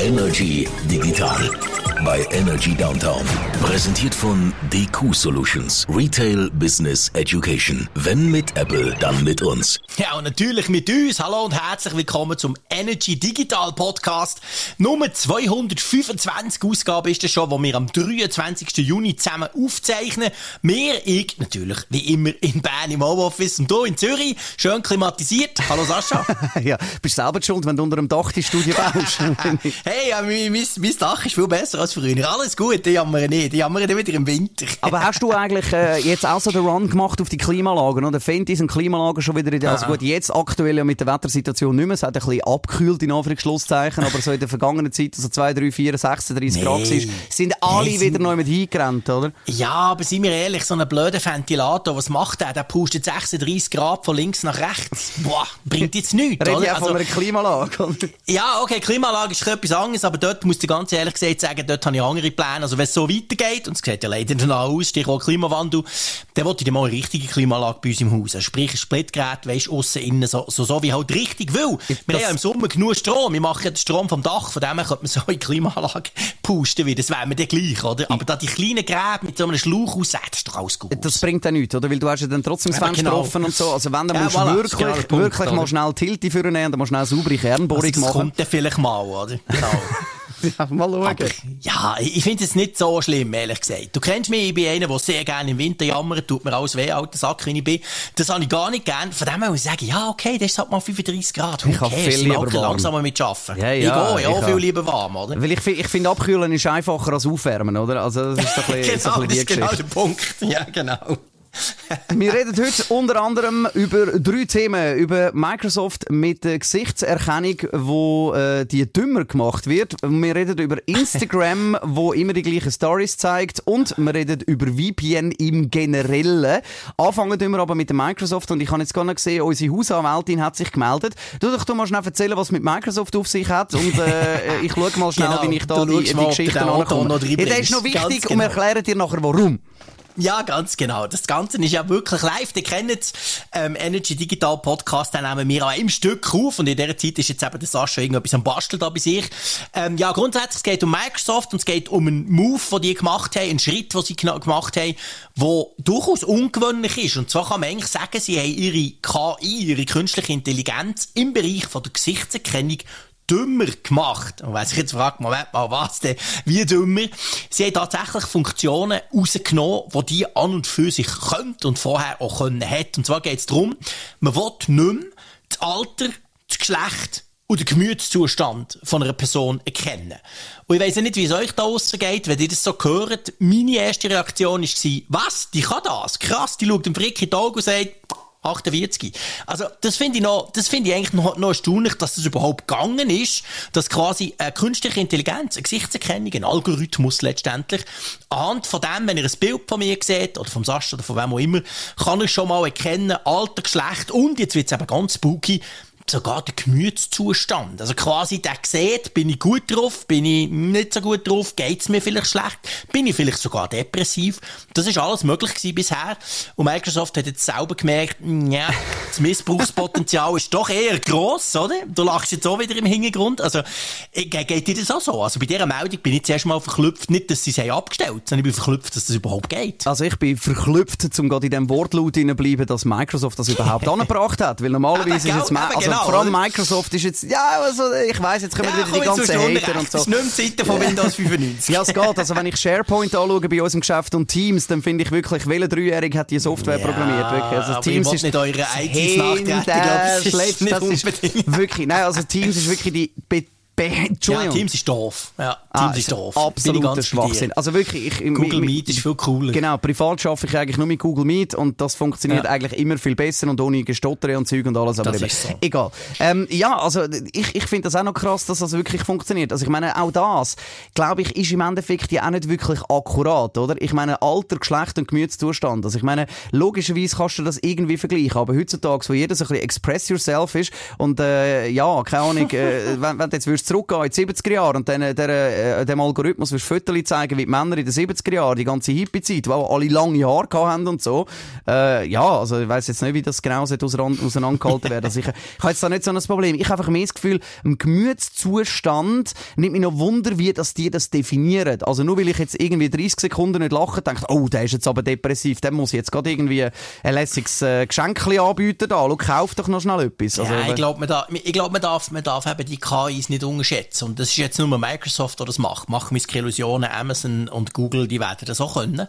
Energy Digital bei Energy Downtown. Präsentiert von DQ Solutions. Retail Business Education. Wenn mit Apple, dann mit uns. Ja, und natürlich mit uns. Hallo und herzlich willkommen zum Energy Digital Podcast. Nummer 225 Ausgabe ist das schon, wo wir am 23. Juni zusammen aufzeichnen. Wir, ich, natürlich, wie immer in Bern im Homeoffice und hier in Zürich. Schön klimatisiert. Hallo Sascha. ja, bist selber schuld, wenn du unter einem Dach die Studie baust. hey, ja, mein, mein, mein Dach ist viel besser als früher. Alles gut, die jammern nicht. Die jammern nicht wieder im Winter. Aber hast du eigentlich äh, jetzt auch so den Run gemacht auf die Klimaanlagen? Oder fände diese Klimaanlagen schon wieder in der, also gut, jetzt aktuell ja mit der Wettersituation nicht mehr. Es hat ein bisschen abgekühlt, in Anführungszeichen, aber so in der vergangenen Zeit, also 2, 3, 4, 36 nee. Grad sind alle nee, wieder neu mit hingerannt, oder? Ja, aber seien wir ehrlich, so ein blöder Ventilator, was macht der? Der pustet 36 Grad von links nach rechts. Boah, bringt jetzt nichts, oder? Ja also, von einer Klimaanlage, oder? Ja, okay, Klimaanlage ist etwas anderes, aber dort muss ich ganz ehrlich gesagt sagen, dort habe ich andere Pläne. Also wenn es so weitergeht, und es sieht ja leider danach aus, Stichwort Klimawandel, dann wollte ich mal eine richtige Klimaanlage bei uns im Haus. Also sprich, ein Splitgerät, weisst, aussen, innen, so, so, so wie halt richtig will. Das wir haben ja im Sommer genug Strom. Wir machen ja den Strom vom Dach, von dem her könnte man so eine Klimaanlage pusten, wie das wäre mir dann gleich, oder? Aber da die kleinen Geräte mit so einem Schlauch aus, das ist doch alles gut. Das bringt ja nichts, oder? Weil du hast ja dann trotzdem das Fenster genau. offen und so. Also wenn, dann ja, musst du voilà, wirklich, genau Punkt, wirklich mal schnell Tilti vornehmen, dann musst du schnell saubere Kernbohrung also das machen. Das kommt dann vielleicht mal, oder? Genau. ja, mal schauen. Aber, ja, ich finde es nicht so schlimm, ehrlich gesagt. Du kennst mich, ich bin einer, der sehr gerne im Winter jammert, tut mir alles weh, alter Sack, wie ich bin. Das habe ich gar nicht gern. Von dem her muss ich sagen, ja, okay, das ist halt mal 35 Grad. Ich kann viel lieber warm. langsamer mit arbeiten. Ja, ja, ich gehe ja auch viel lieber warm, oder? Weil ich, ich finde, abkühlen ist einfacher als aufwärmen, oder? Also, das ist so ein bisschen, genau, so ein bisschen das ist genau der Punkt. Ja, genau. Wir reden heute unter anderem über drei Themen. Über Microsoft mit der Gesichtserkennung, wo äh, die dümmer gemacht wird. Wir reden über Instagram, wo immer die gleichen Stories zeigt. Und wir reden über VPN im Generellen. Anfangen wir aber mit der Microsoft. Und ich habe jetzt gar nicht gesehen, unsere Hausanwältin hat sich gemeldet. Du doch du mal schnell erzählen, was mit Microsoft auf sich hat. Und äh, ich schaue mal schnell, genau, wie ich da die, die Geschichte ankomme. Ja, das ist noch wichtig genau. und wir erklären dir nachher, warum. Ja, ganz genau. Das Ganze ist ja wirklich live. Kennen es. Ähm, Energy Digital Podcast, den nehmen wir auch im Stück auf. Und in dieser Zeit ist jetzt eben der Sascha irgendetwas am Basteln da bei sich. Ähm, ja, grundsätzlich, es geht um Microsoft und es geht um einen Move, den die gemacht haben, einen Schritt, den sie gemacht haben, der durchaus ungewöhnlich ist. Und zwar kann man eigentlich sagen, sie haben ihre KI, ihre künstliche Intelligenz im Bereich von der Gesichtserkennung dümmer gemacht. Und wenn sich jetzt fragt, Moment mal, was denn? Wie dümmer? Sie haben tatsächlich Funktionen rausgenommen, die die an und für sich könnte und vorher auch können hat. Und zwar geht es darum, man will nicht mehr das Alter, das Geschlecht und den Gemütszustand von einer Person erkennen. Und ich weiss nicht, wie es euch da draussen geht, wenn ihr das so hört. Meine erste Reaktion war, was? Die kann das? Krass, die schaut dem Frick in die Augen und sagt, 48. Also, das finde ich noch, das finde ich eigentlich noch, noch erstaunlich, dass das überhaupt gegangen ist, dass quasi eine künstliche Intelligenz, eine Gesichtserkennung, ein Algorithmus letztendlich, anhand von dem, wenn ihr ein Bild von mir seht, oder vom Sascha oder von wem auch immer, kann er schon mal erkennen, Alter, Geschlecht und, jetzt wird's eben ganz spooky, sogar der Gemütszustand. Also quasi, der sieht, bin ich gut drauf, bin ich nicht so gut drauf, geht's mir vielleicht schlecht, bin ich vielleicht sogar depressiv. Das ist alles möglich gewesen bisher. Und Microsoft hat jetzt selber gemerkt, ja, das Missbrauchspotenzial ist doch eher gross, oder? Du lachst jetzt auch wieder im Hintergrund. Also, äh, geht dir das auch so? Also bei dieser Meldung bin ich zuerst mal verklüpft, nicht, dass sie es abgestellt haben, sondern ich bin verklüpft, dass das überhaupt geht. Also ich bin verklüpft, um gerade in dem Wortlaut bleiben, dass Microsoft das überhaupt angebracht hat. Weil normalerweise ist jetzt, also genau, vor allem Microsoft ist jetzt, ja, also ich weiss, jetzt kommen ja, wieder die ganzen Hater und so. Das ist nicht mehr Zeiten von Windows 95. ja, es geht. Also wenn ich SharePoint anschaue bei unserem Geschäft und Teams, dann finde ich wirklich, welcher Dreijährige hat die Software ja, programmiert? Wirklich. Also Teams ist nicht eure nachtreten, glaube ich. Das ist nicht unbedingt. Wirklich, nein, also Teams ist wirklich die Entschuldigung. Ja, Teams ist doof. Ja, ah, Teams ist doof. Absoluter Schwachsinn. Also wirklich, ich, Google Meet ist viel cooler. Genau, privat arbeite ich eigentlich nur mit Google Meet und das funktioniert ja. eigentlich immer viel besser und ohne Gestotter und Zeug und alles. Aber das ist so. egal. Ähm, ja, also ich, ich finde das auch noch krass, dass das wirklich funktioniert. Also ich meine, auch das, glaube ich, ist im Endeffekt ja auch nicht wirklich akkurat, oder? Ich meine, Alter, Geschlecht und Gemütszustand. Also ich meine, logischerweise kannst du das irgendwie vergleichen, aber heutzutage, wo jeder so ein bisschen express yourself ist und äh, ja, keine Ahnung, äh, wenn, wenn du jetzt würdest zurückgehen in die 70er Jahre und dann, der, äh, dem Algorithmus wirst Fotos zeigen, wie die Männer in den 70er Jahren, die ganze Hippie-Zeit, auch alle lange Haare haben und so. Äh, ja, also ich weiss jetzt nicht, wie das genau auseinandergehalten werden. Also ich, ich habe jetzt da nicht so ein Problem. Ich habe einfach mehr das Gefühl, im Gemütszustand nimmt mich noch Wunder, wie das die das definieren. Also nur weil ich jetzt irgendwie 30 Sekunden nicht lache, denke oh, der ist jetzt aber depressiv, dem muss ich jetzt gerade irgendwie ein lässiges äh, Geschenk anbieten da. Schau, kauf doch noch schnell etwas. Also, ja, ich glaube, man, da, ich glaub, man, darf, man darf eben die KIs nicht unterschätzen. Und das ist jetzt nur Microsoft, der das macht. Machen wir Illusionen, Amazon und Google, die werden das auch können.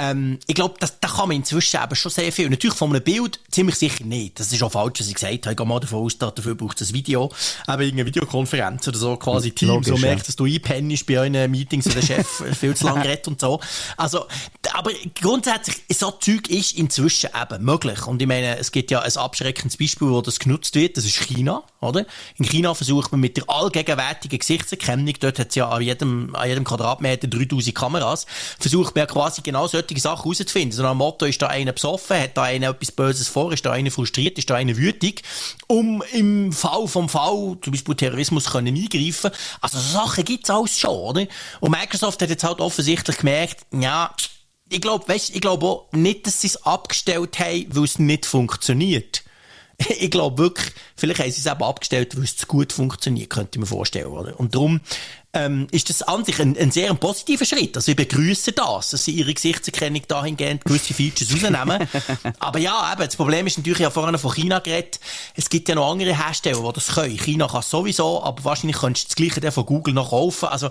Ähm, ich glaube, da kann man inzwischen eben schon sehr viel. Natürlich von einem Bild ziemlich sicher nicht. Das ist auch falsch, was ich gesagt habe. Ich gehe mal davon aus, dafür braucht es ein Video. Eben irgendeine Videokonferenz oder so, quasi Teams, Logisch, so merkt, ja. dass du einpennst bei euren Meetings und der Chef viel zu lange redet und so. Also, aber grundsätzlich, so Zeug ist inzwischen eben möglich. Und ich meine, es gibt ja ein abschreckendes Beispiel, wo das genutzt wird. Das ist China, oder? In China versucht man mit der allgegenwärtigen Gesichtserkennung, dort hat es ja an jedem, an jedem Quadratmeter 3000 Kameras, versucht man ja quasi genau solche Sachen herauszufinden. So ein Motto, ist da einer besoffen, hat da einer etwas Böses vor, ist da einer frustriert, ist da einer wütig, um im Fall vom Fall, zum Beispiel Terrorismus, können eingreifen. Also so Sachen gibt's alles schon, oder? Und Microsoft hat jetzt halt offensichtlich gemerkt, ja, ich glaube, weißt, ich glaube auch nicht, dass sie es abgestellt haben, weil es nicht funktioniert. ich glaube wirklich, vielleicht haben sie es eben abgestellt, weil es zu gut funktioniert, könnte ich mir vorstellen, oder? Und darum ähm, ist das an sich ein, ein sehr positiver Schritt. Also ich begrüße das, dass sie ihre Gesichtserkennung dahingehend gewisse Features rausnehmen. Aber ja, eben, das Problem ist natürlich, ich habe vorhin von China geredet, es gibt ja noch andere Hersteller, die das können. China kann sowieso, aber wahrscheinlich könntest du das Gleiche von Google noch kaufen. Also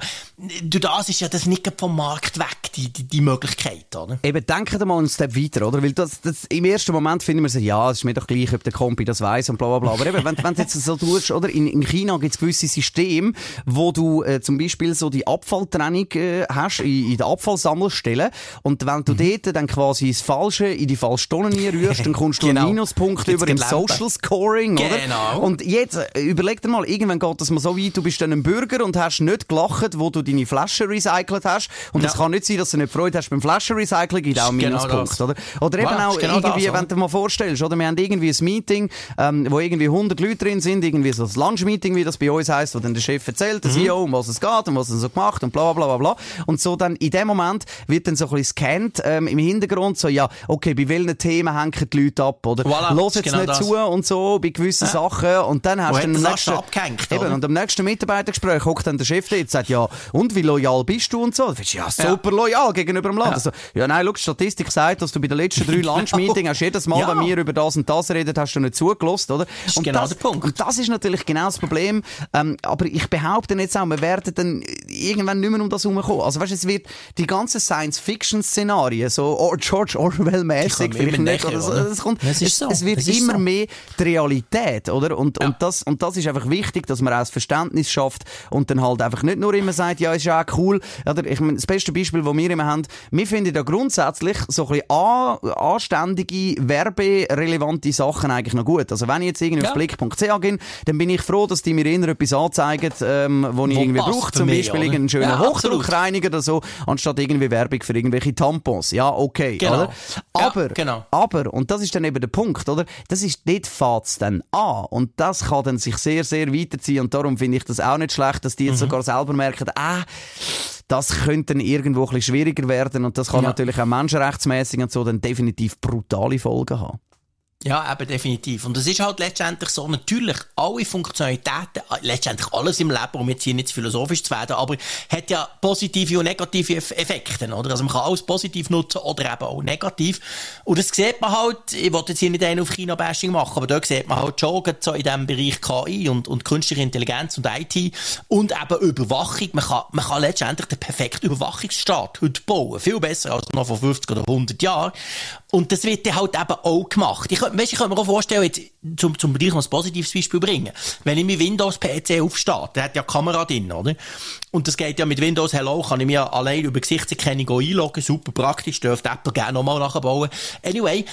durch das ist ja das nicht vom Markt weg, die, die, die Möglichkeit, oder? Eben, denken mal einen Step weiter, oder? Weil das, das, im ersten Moment finden wir so, ja, es ist mir doch gleich, ob der Kompi das weiß und bla bla bla. Aber eben, wenn, wenn du jetzt so tust, oder? In, in China gibt es gewisse Systeme, wo du äh, zum Beispiel so die Abfalltrennung äh, hast in, in der Abfallsammelstelle und wenn du mhm. dort dann quasi das Falsche in die falsche Tonne rührst, dann kommst du genau. einen Minuspunkt über im Social Scoring, oder? Genau. Und jetzt, äh, überleg dir mal, irgendwann geht das mal so weit, du bist dann ein Bürger und hast nicht gelacht, wo du deine Flasche recycelt hast und es ja. kann nicht sein, dass du nicht Freude hast beim Flaschenrecycling, gibt auch einen genau Minuspunkt, das. oder? Oder eben wow, auch genau irgendwie, das, wenn du mal vorstellst, oder? Wir haben irgendwie ein Meeting, ähm, wo irgendwie 100 Leute drin sind, irgendwie so ein Lunch-Meeting, wie das bei uns heisst, wo dann der Chef erzählt, der mhm. CEO, um was es geht, um was er so gemacht und bla bla bla bla. Und so dann in dem Moment wird dann so ein bisschen scannt ähm, im Hintergrund, so ja, okay, bei welchen Themen hängen die Leute ab, oder? Voilà, Los jetzt genau nicht das. zu und so, bei gewissen ja. Sachen. Und dann hast du den nächsten... Abgehängt, eben, und am nächsten Mitarbeitergespräch hockt dann der Chef und sagt, ja, und wie loyal bist du und so? Du ja, super ja. loyal gegenüber dem Land. Ja, also, ja nein, schau, die Statistik sagt, dass du bei den letzten drei Lunch-Meetings hast jedes Mal, ja. wenn wir über das und das reden, hast du nicht zugelassen, oder? Das ist und genau das, der Punkt. Und das ist natürlich genau das Problem. Ähm, aber ich behaupte jetzt auch, wir werden dann irgendwann nicht mehr um das herumkommen. Also weißt, es wird die ganzen Science-Fiction-Szenarien, so George Orwell-mäßig, vielleicht nicht, oder so, es, kommt, es, es, so. es wird immer so. mehr die Realität, oder? Und, ja. und, das, und das ist einfach wichtig, dass man auch das Verständnis schafft und dann halt einfach nicht nur immer sagt, ja, ist ja auch cool. Oder, ich meine, das beste Beispiel, das wir immer haben, wir finden ja grundsätzlich so ein bisschen an, anständige, werberelevante Sachen eigentlich noch gut. Also wenn ich jetzt irgendwie ja. auf blick.ch gehe, dann bin ich froh, dass die mir immer etwas anzeigen, ähm, wo, wo ich irgendwie brauche. Zum Beispiel einen schönen ja, Hochdruckreiniger oder so, anstatt irgendwie Werbung für irgendwelche Tampons. Ja, okay, genau. oder? Aber, ja, genau. aber, und das ist dann eben der Punkt, oder? Das ist, dort fährt's dann an. Und das kann dann sich sehr, sehr weiterziehen. Und darum finde ich das auch nicht schlecht, dass die jetzt mhm. sogar selber merken, ah, das könnte dann irgendwo ein bisschen schwieriger werden und das kann ja. natürlich auch menschenrechtsmäßig und so dann definitiv brutale Folgen haben. Ja, eben definitiv. Und es ist halt letztendlich so, natürlich, alle Funktionalitäten, äh, letztendlich alles im Leben, um jetzt hier nicht philosophisch zu werden, aber hat ja positive und negative Effekte, oder? Also man kann alles positiv nutzen oder eben auch negativ. Und das sieht man halt, ich wollte jetzt hier nicht einen auf China-Bashing machen, aber da sieht man halt schon so in diesem Bereich KI und, und künstliche Intelligenz und IT und eben Überwachung. Man kann, man kann letztendlich den perfekten Überwachungsstaat heute bauen. Viel besser als noch vor 50 oder 100 Jahren. Und das wird dann halt eben auch gemacht. Ich, weißt, ich könnte mir auch vorstellen, jetzt, zum, zum gleich noch ein positives Beispiel bringen. Wenn ich mir Windows-PC aufstehe, der hat ja Kamera drin, oder? Und das geht ja mit Windows Hello, kann ich mir allein über Gesichtserkennung einloggen, super praktisch, dürfte Apple gerne nochmal nachbauen. Anyway,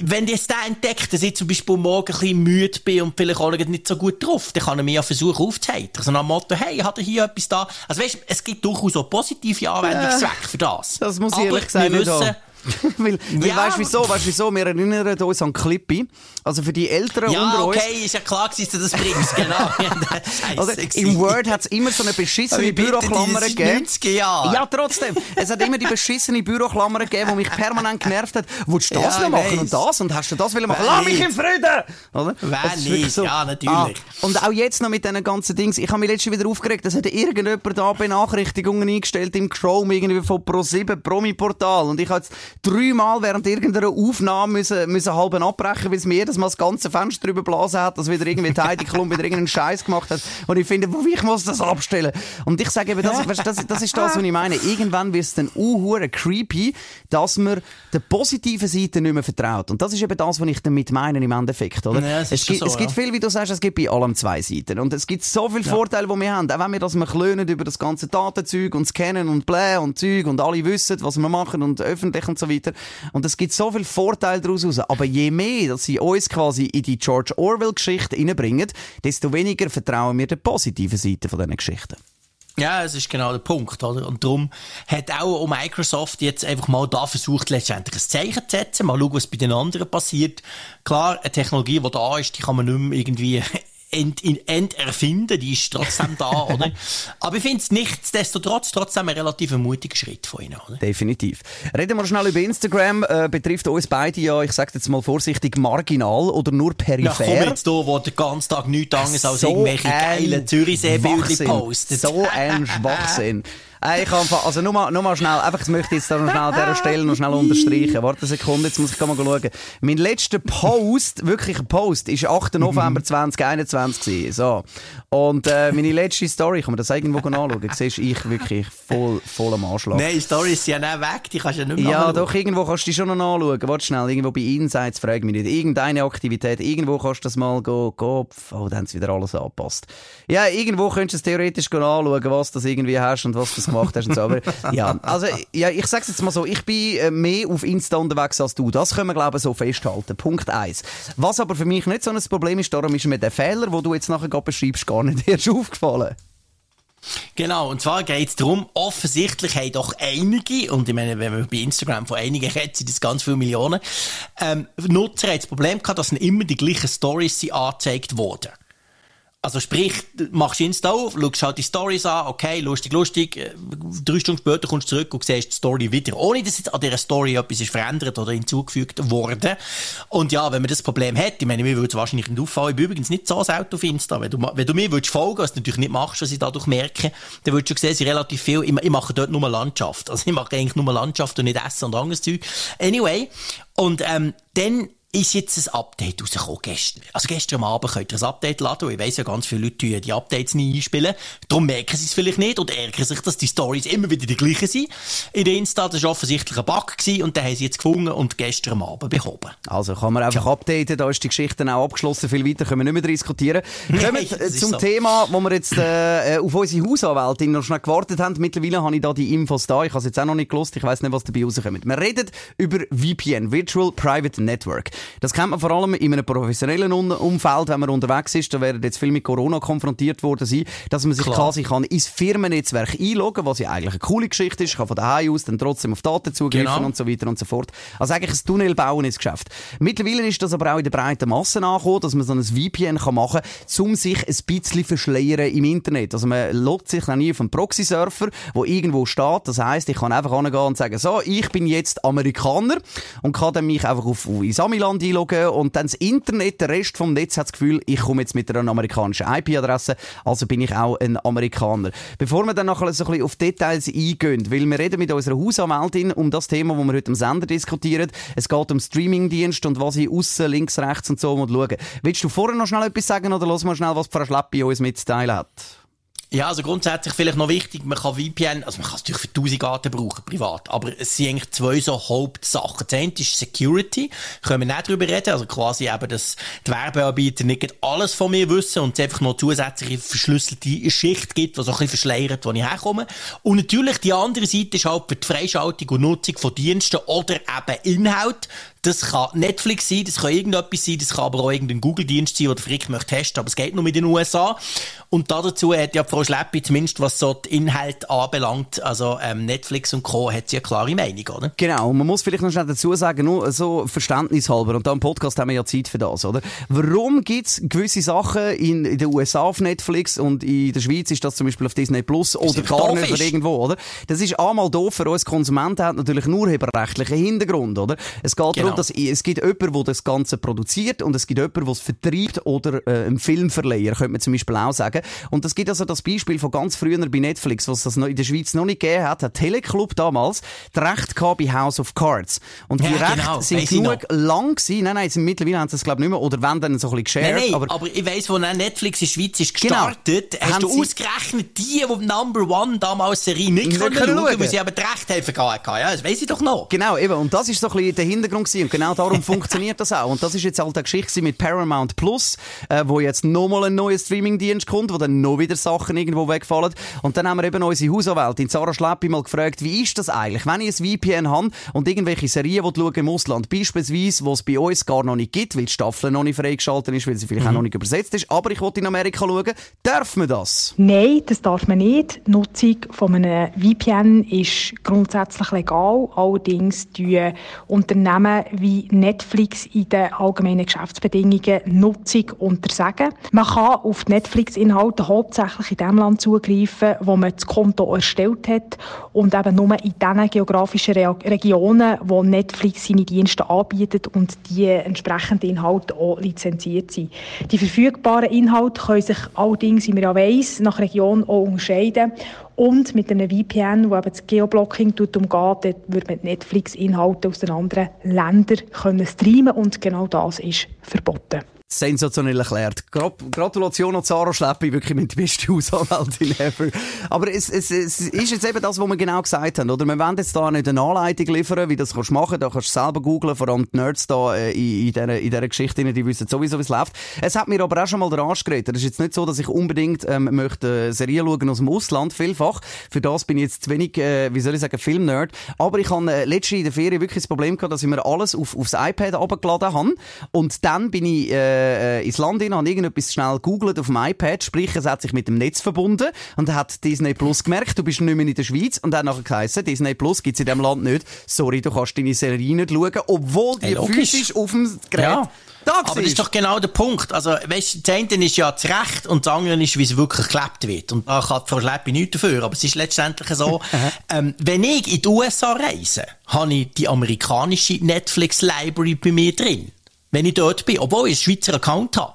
wenn jetzt der entdeckt, dass ich zum Beispiel morgen ein bisschen müde bin und vielleicht auch nicht so gut drauf, dann kann er mir ja versuchen aufzuhalten. Also nach dem Motto, hey, hat er hier etwas da? Also weißt, es gibt durchaus auch positive Anwendungszwecke für das. Das muss ich ehrlich sagen, wir wissen, weil, weil Ja. weißt du wieso? Weißt wieso? Wir erinnern uns an Clippy. Also für die Älteren Ja, unter uns. okay, ist ja klar dass du das bringst, genau. Scheisse Im. Word hat es immer so eine beschissene Büroklammer gegeben. 90er Jahre. Ja, trotzdem. Es hat immer die beschissene Büroklammer gegeben, die mich permanent genervt hat. Willst du das Ja, noch machen und das? Und hast du das wollen machen? Wer Lass mich in Frieden! Oder? Wer nicht? Ja, natürlich. Ah, und auch jetzt noch mit diesen ganzen Dings. Ich habe mich letztens wieder aufgeregt, es hat irgendjemand da Benachrichtigungen eingestellt im Chrome irgendwie von Pro7 Promi-Portal. Und ich habe jetzt dreimal während irgendeiner Aufnahme müssen, müssen halb abbrechen, weil es mir jedes Mal das ganze Fenster überblasen hat, dass wieder irgendwie die Heidi Klum wieder irgendeinen Scheiß gemacht hat. Und ich finde, wo- ich muss das abstellen. Und ich sage eben, das, weißt, das, das ist das, was ich meine. Irgendwann wird es dann unhure creepy, dass man der positiven Seite nicht mehr vertraut. Und das ist eben das, was ich damit meine im Endeffekt, oder? Ja, es gibt, so, es gibt ja. viel, wie du sagst, es gibt bei allem zwei Seiten. Und es gibt so viele Vorteile, die wir haben. Auch wenn wir das mal klönen über das ganze Datenzeug und Scannen und Blä und Zeug und alle wissen, was wir machen und öffentlich und so weiter. Und es gibt so viele Vorteile daraus raus. Aber je mehr, dass sie uns quasi in die George Orwell-Geschichte reinbringen, desto weniger vertrauen wir der positiven Seite von diesen Geschichten. Ja, es ist genau der Punkt, oder? Und darum hat auch Microsoft jetzt einfach mal da versucht, letztendlich ein Zeichen zu setzen. Mal schauen, was bei den anderen passiert. Klar, eine Technologie, die da ist, die kann man nicht mehr irgendwie ent, in- enterfinden. Die ist trotzdem da, oder? Aber ich finde es nichtsdestotrotz trotzdem ein relativ mutiger Schritt von ihnen, oder? Definitiv. Reden wir schnell über Instagram. Äh, betrifft uns beide ja, ich sage jetzt mal vorsichtig, marginal oder nur Ja, peripher. komm jetzt da, wo der ganze Tag nichts anderes als So irgendwelche ein geilen Zürichsee-Bilder postet. So ein Schwachsinn. Äh, Ich kann, also nur mal, nur mal schnell, einfach, das möchte ich jetzt da noch schnell an dieser Stelle noch schnell unterstreichen. Warte eine Sekunde, jetzt muss ich mal schauen. Mein letzter Post, wirklich ein Post, ist 8. November 2021 gewesen. So. Und äh, meine letzte Story, kann man das irgendwo anschauen? Siehst ich wirklich voll, voll am Anschlag. Nein, Stories sind ja nicht weg, die kannst du ja nicht mehr Ja, nachschauen. doch, irgendwo kannst du die schon noch anschauen. Warte schnell, irgendwo bei Insights, frag mich nicht. Irgendeine Aktivität, irgendwo kannst du das mal go, go, oh, da haben sie wieder alles angepasst. Ja, irgendwo könntest du es theoretisch anschauen, was du das irgendwie hast und was du das gemacht hast und so. Aber, ja, also, ja, ich sag's jetzt mal so, ich bin äh, mehr auf Insta unterwegs als du. Das können wir, glaube ich, so festhalten. Punkt eins. Was aber für mich nicht so ein Problem ist, darum ist mir der Fehler, den du jetzt nachher gerade beschreibst, gar nicht erst aufgefallen. Genau, und zwar geht es darum, offensichtlich haben doch einige, und ich meine, wenn man bei Instagram von einigen redet, sind das ganz viele Millionen, ähm, Nutzer haben das Problem gehabt, dass immer die gleichen Stories angezeigt wurden. Also sprich, machst Insta auf, schaust halt die Stories an, okay, lustig, lustig, äh, drei Stunden später kommst du zurück und siehst die Story wieder, ohne dass jetzt an dieser Story etwas ist verändert oder hinzugefügt worden. Und ja, wenn man das Problem hat, ich meine, mir würde es wahrscheinlich nicht auffallen, ich bin übrigens nicht so selten auf Insta, wenn du, wenn du mir würdest folgen, was du natürlich nicht machst, was ich dadurch merke, dann würdest du sehen, es sind relativ viel, ich, ich mache dort nur Landschaft, also ich mache eigentlich nur Landschaft und nicht Essen und anderes Zeug. Anyway, und ähm, dann ist jetzt ein Update rausgekommen gestern. Also gestern Abend könnt ihr ein Update laden, ich weiss ja, ganz viele Leute tun die Updates nie einspielen. Darum merken sie es vielleicht nicht und ärgern sich, dass die Stories immer wieder die gleichen sind. In der Insta, das war offensichtlich ein Bug gewesen, und den haben sie jetzt gefunden und gestern Abend behoben. Also kann man einfach updaten, da ist die Geschichte auch abgeschlossen, viel weiter können wir nicht mehr diskutieren. Kommen ist zum so. Thema, wo wir jetzt äh, äh, auf unsere Hausanwältin noch schnell gewartet haben. Mittlerweile habe ich da die Infos da, ich habe es jetzt auch noch nicht gelost, ich weiß nicht, was dabei rauskommt. Wir reden über VPN, Virtual Private Network. Das kennt man vor allem in einem professionellen Umfeld, wenn man unterwegs ist, da werden jetzt viel mit Corona konfrontiert worden sein, dass man sich Klar. quasi kann ins Firmennetzwerk einloggen, was ja eigentlich eine coole Geschichte ist, Ich kann von daheim aus dann trotzdem auf Daten zugreifen Genau. und so weiter und so fort. Also eigentlich ein Tunnel bauen ins Geschäft. Mittlerweile ist das aber auch in der breiten Masse angekommen, dass man so ein VPN kann machen kann, um sich ein bisschen verschleiern im Internet. Also man loggt sich dann nie auf einen Proxy-Surfer, wo irgendwo steht. Das heisst, ich kann einfach angehen und sagen, so, ich bin jetzt Amerikaner und kann dann mich einfach auf, auf ins Amiland einloggen und dann das Internet, der Rest vom Netz hat das Gefühl, ich komme jetzt mit einer amerikanischen IP-Adresse, also bin ich auch ein Amerikaner. Bevor wir dann nachher so ein bisschen auf Details eingehen, weil wir reden mit unserer Hausanwältin um das Thema, das wir heute am Sender diskutieren. Es geht um Streamingdienst und was ich aussen, links, rechts und so muss schauen. Willst du vorher noch schnell etwas sagen oder lass mal schnell, was Frau Schleppi uns mitzuteilen hat? Ja, also grundsätzlich vielleicht noch wichtig, man kann VPN, also man kann es natürlich für tausend Arten brauchen, privat, aber es sind eigentlich zwei so Hauptsachen. Das eine ist Security, können wir nicht drüber reden, also quasi eben, dass die Werbeanbieter nicht alles von mir wissen und es einfach noch zusätzliche verschlüsselte Schicht gibt, die so ein bisschen verschleiert, wo ich herkomme. Und natürlich die andere Seite ist halt für die Freischaltung und Nutzung von Diensten oder eben Inhalt. Das kann Netflix sein, das kann irgendetwas sein, das kann aber auch irgendein Google-Dienst sein, den Frick möchte testen, aber es geht nur mit den USA. Und dazu hat ja Frau Schleppi, zumindest was so die Inhalte anbelangt, also ähm, Netflix und Co. hat sie eine klare Meinung, oder? Genau, und man muss vielleicht noch schnell dazu sagen, nur so verständnishalber, und da im Podcast haben wir ja Zeit für das, oder? Warum gibt's gewisse Sachen in, in den USA auf Netflix und in der Schweiz ist das zum Beispiel auf Disney Plus oder gar nicht oder irgendwo, oder? Das ist einmal doof für uns Konsumenten, hat natürlich nur urheberrechtlichen Hintergrund, oder? Es geht genau. darum, dass es gibt jemanden, der das Ganze produziert und es gibt jemanden, der es vertreibt oder äh, ein Filmverleiher, könnte man zum Beispiel auch sagen. Und es gibt also das Beispiel von ganz früher bei Netflix, was das in der Schweiz noch nicht gegeben hat, hat Teleclub damals die Rechte gehabt bei House of Cards. Und die ja, Rechte genau. sind weiss genug lang gewesen. Nein, nein, mittlerweile haben sie es glaube ich nicht mehr, oder wenn dann so ein bisschen geshared. Nein, nein, aber, aber ich weiss, wo Netflix in der Schweiz ist genau. gestartet, genau. hast du ausgerechnet die, die Number One damals Serie nicht, nicht können schauen, schauen, weil sie aber die Rechte haben vergeben. Ja, das weiss ich doch noch. Genau, eben. Und das ist so ein bisschen der Hintergrund gewesen. Und genau darum funktioniert das auch. Und das ist jetzt halt eine Geschichte mit Paramount Plus, äh, wo jetzt nochmal ein neuer Streamingdienst kommt, wo dann noch wieder Sachen irgendwo wegfallen. Und dann haben wir eben unsere Hausanwältin Sarah Schleppi mal gefragt, wie ist das eigentlich, wenn ich ein VPN habe und irgendwelche Serien schaue im Ausland, beispielsweise, wo es bei uns gar noch nicht gibt, weil die Staffel noch nicht freigeschaltet ist, weil sie vielleicht mhm. auch noch nicht übersetzt ist, aber ich wollte in Amerika schauen, darf man das? Nein, das darf man nicht. Die Nutzung von einem VPN ist grundsätzlich legal, allerdings die Unternehmen wie Netflix in den allgemeinen Geschäftsbedingungen Nutzung untersagen. Man kann auf Netflix-Inhalte hauptsächlich in dem Land zugreifen, wo man das Konto erstellt hat und eben nur in den geografischen Re Regionen, wo Netflix seine Dienste anbietet und die entsprechenden Inhalte auch lizenziert sind. Die verfügbaren Inhalte können sich allerdings, wie man ja weiss, nach Region auch unterscheiden und mit einem VPN, wo eben das Geoblocking umgeht, würde man Netflix-Inhalte aus den anderen Ländern können streamen und genau das ist verboten sensationell erklärt. Gratulation an Sarah Schleppi, wirklich mit die beste Hausanwältin ever. Aber es, es, es ist jetzt eben das, was wir genau gesagt haben, oder? Wir wollen jetzt da nicht eine Anleitung liefern, wie das kannst du machen, da kannst du selber googlen, vor allem die Nerds da äh, in, in, dieser, in dieser Geschichte, die wissen sowieso, wie es läuft. Es hat mir aber auch schon mal der Arsch geredet. Es ist jetzt nicht so, dass ich unbedingt ähm, möchte Serien schauen aus dem Ausland, vielfach. Für das bin ich jetzt zu wenig, äh, wie soll ich sagen, Filmnerd. Aber ich habe äh, letztens in der Ferien wirklich das Problem gehabt, dass ich mir alles auf, aufs iPad abgeladen habe und dann bin ich äh, äh, ins Land hin, habe irgendetwas schnell googelt auf dem iPad, sprich, es hat sich mit dem Netz verbunden und hat Disney Plus gemerkt, du bist nicht mehr in der Schweiz und hat nachher geheißen, Disney Plus gibt's in diesem Land nicht. Sorry, du kannst deine Serie nicht schauen, obwohl die hey, physisch auf dem Gerät ja. Da Aber das ist doch genau der Punkt. Also, weißt, das eine ist ja das Recht und das andere ist, wie es wirklich gelebt wird. Und da kann Frau Schleppi nichts dafür. Aber es ist letztendlich so, ähm, wenn ich in die USA reise, habe ich die amerikanische Netflix Library bei mir drin wenn ich dort bin, obwohl ich einen Schweizer Account habe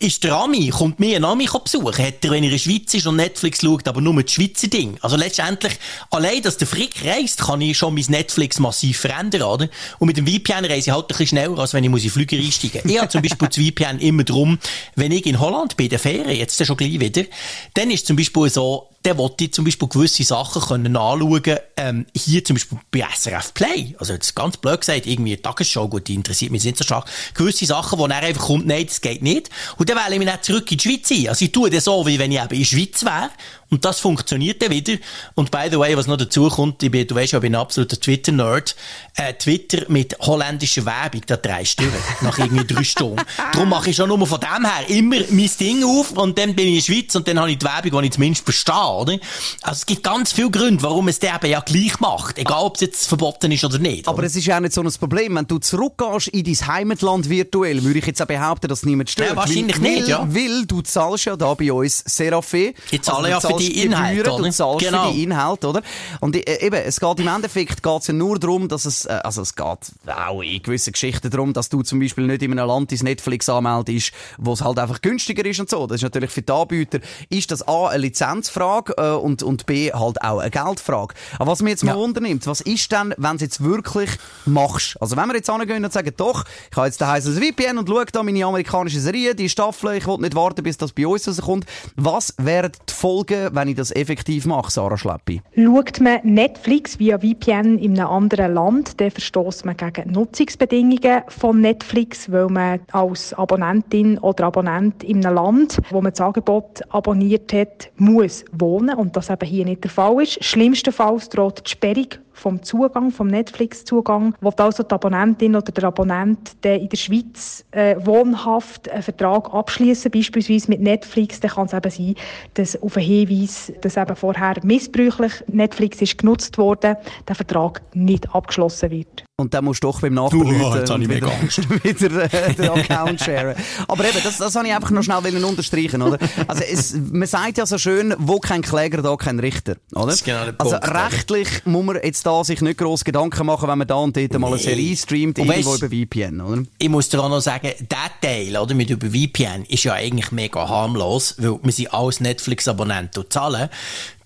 ist der Ami, kommt mir ein Ami besuchen, hat er, wenn er in der Schweiz ist und Netflix schaut, aber nur das Schweizer Ding. Also letztendlich, allein, dass der Frick reist, kann ich schon mein Netflix massiv verändern, oder? Und mit dem VPN reise ich halt ein bisschen schneller, als wenn ich muss in Flüger einsteigen. ich habe zum Beispiel das VPN immer drum, wenn ich in Holland bin, der Ferien, jetzt schon gleich wieder, dann ist zum Beispiel so, der wollte ich zum Beispiel gewisse Sachen können anschauen, ähm, hier zum Beispiel bei SRF Play. Also jetzt ganz blöd gesagt, irgendwie eine Tagesschau, gut, die interessiert mich nicht so stark. Gewisse Sachen, wo er einfach kommt, nein, das geht nicht. Und dann wähle ich mich nicht zurück in die Schweiz ein. Also ich tue das so, wie wenn ich eben in der Schweiz wäre. Und das funktioniert dann wieder. Und by the way, was noch dazu kommt, ich bin, du weißt ja, ich bin ein absoluter Twitter-Nerd. Äh, Twitter mit holländischer Werbung, da dreist du nach irgendwie drei Stunden. Darum mache ich schon nur von dem her immer mein Ding auf und dann bin ich in der Schweiz und dann habe ich die Werbung, die ich zumindest verstehe, oder? Also es gibt ganz viele Gründe, warum es der eben ja gleich macht. Egal, ob es jetzt verboten ist oder nicht. Aber oder? es ist ja auch nicht so ein Problem. Wenn du zurückgehst in dein Heimatland virtuell, würde ich jetzt auch behaupten, dass niemand stört. Ja, wahrscheinlich weil, nicht, ja. Weil du zahlst ja da bei uns Serafe. Ich zahle also, ja für die Inhalte, Gebühren, Du zahlst genau. für die Inhalte, oder? Und äh, eben, es geht im Endeffekt geht's ja nur darum, dass es, äh, also es geht auch in gewissen Geschichten darum, dass du zum Beispiel nicht in einem Land ins Netflix anmeldest, wo es halt einfach günstiger ist und so. Das ist natürlich für die Anbieter, ist das A, eine Lizenzfrage äh, und, und B, halt auch eine Geldfrage. Aber was mir jetzt mal ja. wundernimmt, was ist denn, wenn du es jetzt wirklich machst? Also wenn wir jetzt angehen und sagen, doch, ich habe jetzt daheim ein VPN und schaue da meine amerikanische Serie, die Staffel, ich will nicht warten, bis das bei uns rauskommt. Was wären die Folgen, wenn ich das effektiv mache, Sarah Schleppi? Schaut man Netflix via VPN in einem anderen Land, dann verstößt man gegen Nutzungsbedingungen von Netflix, weil man als Abonnentin oder Abonnent in einem Land, wo man das Angebot abonniert hat, muss wohnen und das eben hier nicht der Fall ist. Schlimmstenfalls droht die Sperrung vom Zugang, vom Netflix-Zugang. Will also die Abonnentin oder der Abonnent in der Schweiz äh, wohnhaft einen Vertrag abschließen, beispielsweise mit Netflix, dann kann es eben sein, dass auf einen Hinweis, dass eben vorher missbräuchlich Netflix ist genutzt wurde, der Vertrag nicht abgeschlossen wird. Und dann musst du doch beim Nachbarn uh, und wieder, wieder äh, den Account sharen. Aber eben, das, das habe ich einfach noch schnell unterstreichen, oder? Also es, man sagt ja so schön, wo kein Kläger, da kein Richter, oder? Das ist genau der also Punkt, rechtlich oder? muss man jetzt da sich nicht gross Gedanken machen, wenn man da und dort mal eine Serie streamt, irgendwo weißt, über VPN, oder? Ich muss dir auch noch sagen, der Teil, oder, mit über VPN ist ja eigentlich mega harmlos, weil wir sind als Netflix-Abonnenten zahlen.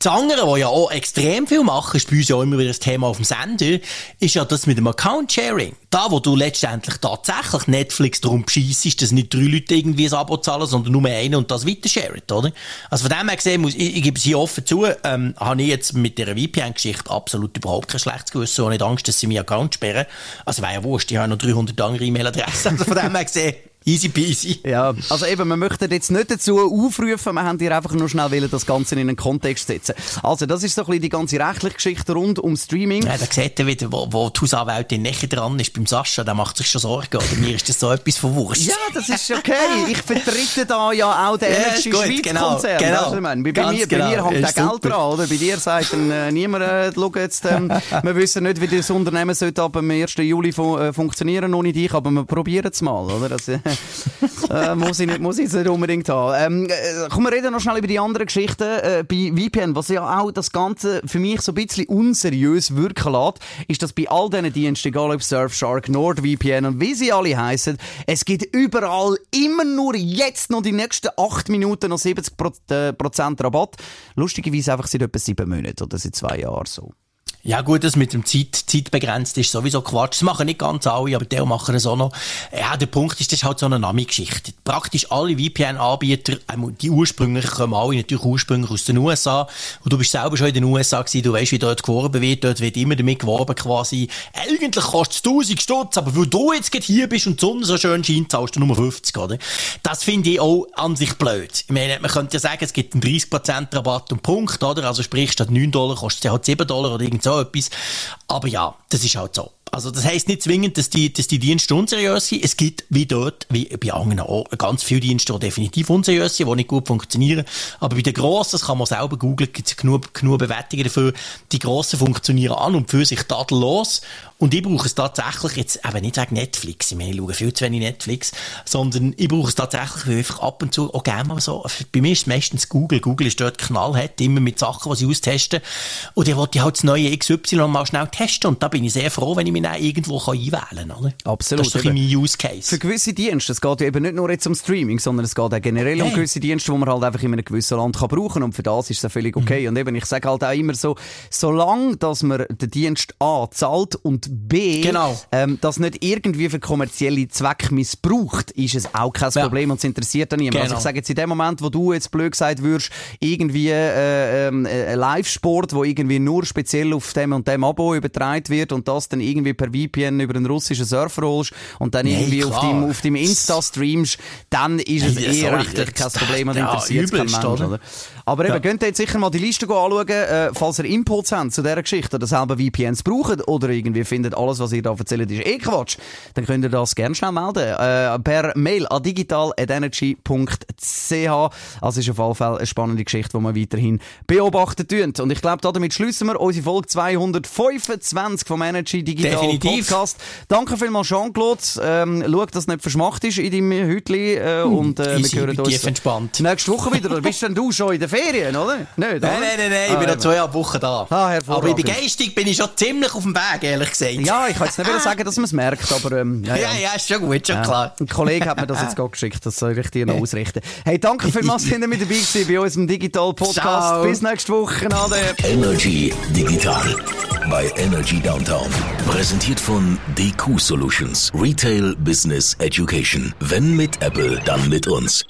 Das andere, was ja auch extrem viel machen, ist bei uns ja auch immer wieder das Thema auf dem Sender, ist ja das mit dem Account-Sharing. Da, wo du letztendlich tatsächlich Netflix darum bescheissest, dass nicht drei Leute irgendwie ein Abo zahlen, sondern nur einer und das weitersharen, oder? Also von dem her gesehen, muss, ich, ich gebe es hier offen zu, ähm, habe ich jetzt mit dieser VPN-Geschichte absolut überhaupt kein schlechtes Gewissen und nicht Angst, dass sie meinen Account sperren. Also wäre ja wurscht, ich habe noch 300 andere E-Mail-Adressen. Also von dem her gesehen, Easy peasy. Ja, also eben, wir möchten jetzt nicht dazu aufrufen, wir haben hier einfach nur schnell wollen, das Ganze in einen Kontext setzen. Also, das ist so ein bisschen die ganze rechtliche Geschichte rund um Streaming. Ja, da sieht ihr wieder, wo, wo die Hausanwältin näher dran ist, beim Sascha, der macht sich schon Sorgen, oder mir ist das so etwas von Wurscht. Ja, das ist okay. Ich vertrete da ja auch den ja, Energy gut, Schweiz genau, Konzern. Genau. Also, meine, bei, bei, mir, genau. bei mir hängt der Geld dran, oder? Bei dir sagt dann äh, niemand, äh, schau jetzt, ähm, wir wissen nicht, wie das Unternehmen sollte ab dem 1. Juli fun äh, funktionieren ohne dich, aber wir probieren es mal, oder? Das, äh, muss ich nicht, muss ich nicht unbedingt haben. Ähm, äh, komm, wir reden noch schnell über die anderen Geschichten. Äh, bei VPN, was ja auch das Ganze für mich so ein bisschen unseriös wirken lässt, ist, dass bei all diesen Diensten, egal ob Surfshark, NordVPN und wie sie alle heißen, es gibt überall immer nur jetzt noch die nächsten acht Minuten noch 70% äh, Rabatt. Lustigerweise einfach seit etwa sieben Monaten oder seit zwei Jahren so. Ja gut, das mit dem Zeit, Zeit begrenzt ist sowieso Quatsch. Das machen nicht ganz alle, aber die machen es auch noch. Ja, der Punkt ist, das ist halt so eine Nami-Geschichte. Praktisch alle VPN-Anbieter, die ursprünglich kommen alle natürlich ursprünglich aus den USA. Und du bist selber schon in den USA gewesen, du weißt, wie dort geworben wird. Dort wird immer damit geworben quasi, eigentlich kostet es 1000 Stutz, aber weil du jetzt hier bist und die Sonne so schön scheint, zahlst du nur 50, oder? Das finde ich auch an sich blöd. Ich meine, man könnte ja sagen, es gibt einen 30% Rabatt und Punkt, oder? Also sprich, statt 9 Dollar kostet es halt 7 Dollar oder irgend so etwas. Aber ja, das ist halt so. Also das heisst nicht zwingend, dass die, dass die Dienste unseriös sind. Es gibt, wie dort, wie bei anderen auch, ganz viele Dienste, die definitiv unseriös sind, die nicht gut funktionieren. Aber bei den Grossen, das kann man selber googeln, gibt es genug, genug Bewertungen dafür. Die Grossen funktionieren an und für sich tadellos. Und ich brauche es tatsächlich jetzt eben nicht wegen Netflix. Ich meine, ich schaue viel zu wenig Netflix, sondern ich brauche es tatsächlich, weil ich einfach ab und zu auch gerne mal so, bei mir ist es meistens Google. Google ist dort knallhart, immer mit Sachen, die sie austesten. Und ich wollte halt das neue XY mal schnell testen. Und da bin ich sehr froh, wenn ich mich dann irgendwo einwählen kann, oder? Absolut. Das ist doch mein Use Case. Für gewisse Dienste, es geht ja eben nicht nur jetzt um Streaming, sondern es geht auch generell hey. um gewisse Dienste, die man halt einfach in einem gewissen Land kann brauchen und für das ist es völlig okay. Mhm. Und eben, ich sage halt auch immer so, solange, dass man den Dienst A zahlt und B, genau. ähm, das nicht irgendwie für kommerzielle Zwecke missbraucht, ist es auch kein ja. Problem und es interessiert dann niemand. Genau. Also ich sage jetzt in dem Moment, wo du jetzt blöd gesagt würdest, irgendwie äh, ähm, äh, Live-Sport, wo irgendwie nur speziell auf dem und dem Abo übertragen wird und das dann irgendwie per VPN über einen russischen Surfer holst und dann nee, irgendwie auf dem, auf dem Insta streamst, dann ist es hey, eher rechtlich kein Problem und interessiert ja, keinen Mensch, oder? Aber eben, ja. könnt ihr jetzt sicher mal die Liste anschauen, äh, falls ihr Inputs habt zu dieser Geschichte oder selber VPNs braucht oder irgendwie findet, alles, was ihr da erzählt, ist eh Quatsch, dann könnt ihr das gerne schnell melden. Äh, per Mail an digital.energy.ch. Also ist auf jeden Fall eine spannende Geschichte, die wir weiterhin beobachten tun. Und ich glaube, damit schließen wir unsere Folge 225 vom Energy Digital Definitiv. Podcast. Danke vielmals, Jean-Claude. Ähm, schau, dass es nicht verschmacht ist in deinem Hütli. Äh, und äh, wir hören uns entspannt. nächste Woche wieder. Oder bist denn du schon in der Ferien, oder? Nicht, nein, nein, nein, nein, ich ah, bin noch zweieinhalb Wochen da. Ah, aber bin geistig bin ich schon ziemlich auf dem Weg, ehrlich gesagt. Ja, ich kann jetzt nicht sagen, dass man es merkt, aber... Ähm, ja, ja. ja, ja, ist schon gut, schon ja. klar. Ein Kollege hat mir das jetzt gerade geschickt, das soll ich dir noch ausrichten. Hey, danke vielmals, dass ihr mit dabei gewesen bei unserem Digital Podcast. Bis nächste Woche, Ade. Energy Digital bei Energy Downtown. Präsentiert von DQ Solutions. Retail Business Education. Wenn mit Apple, dann mit uns.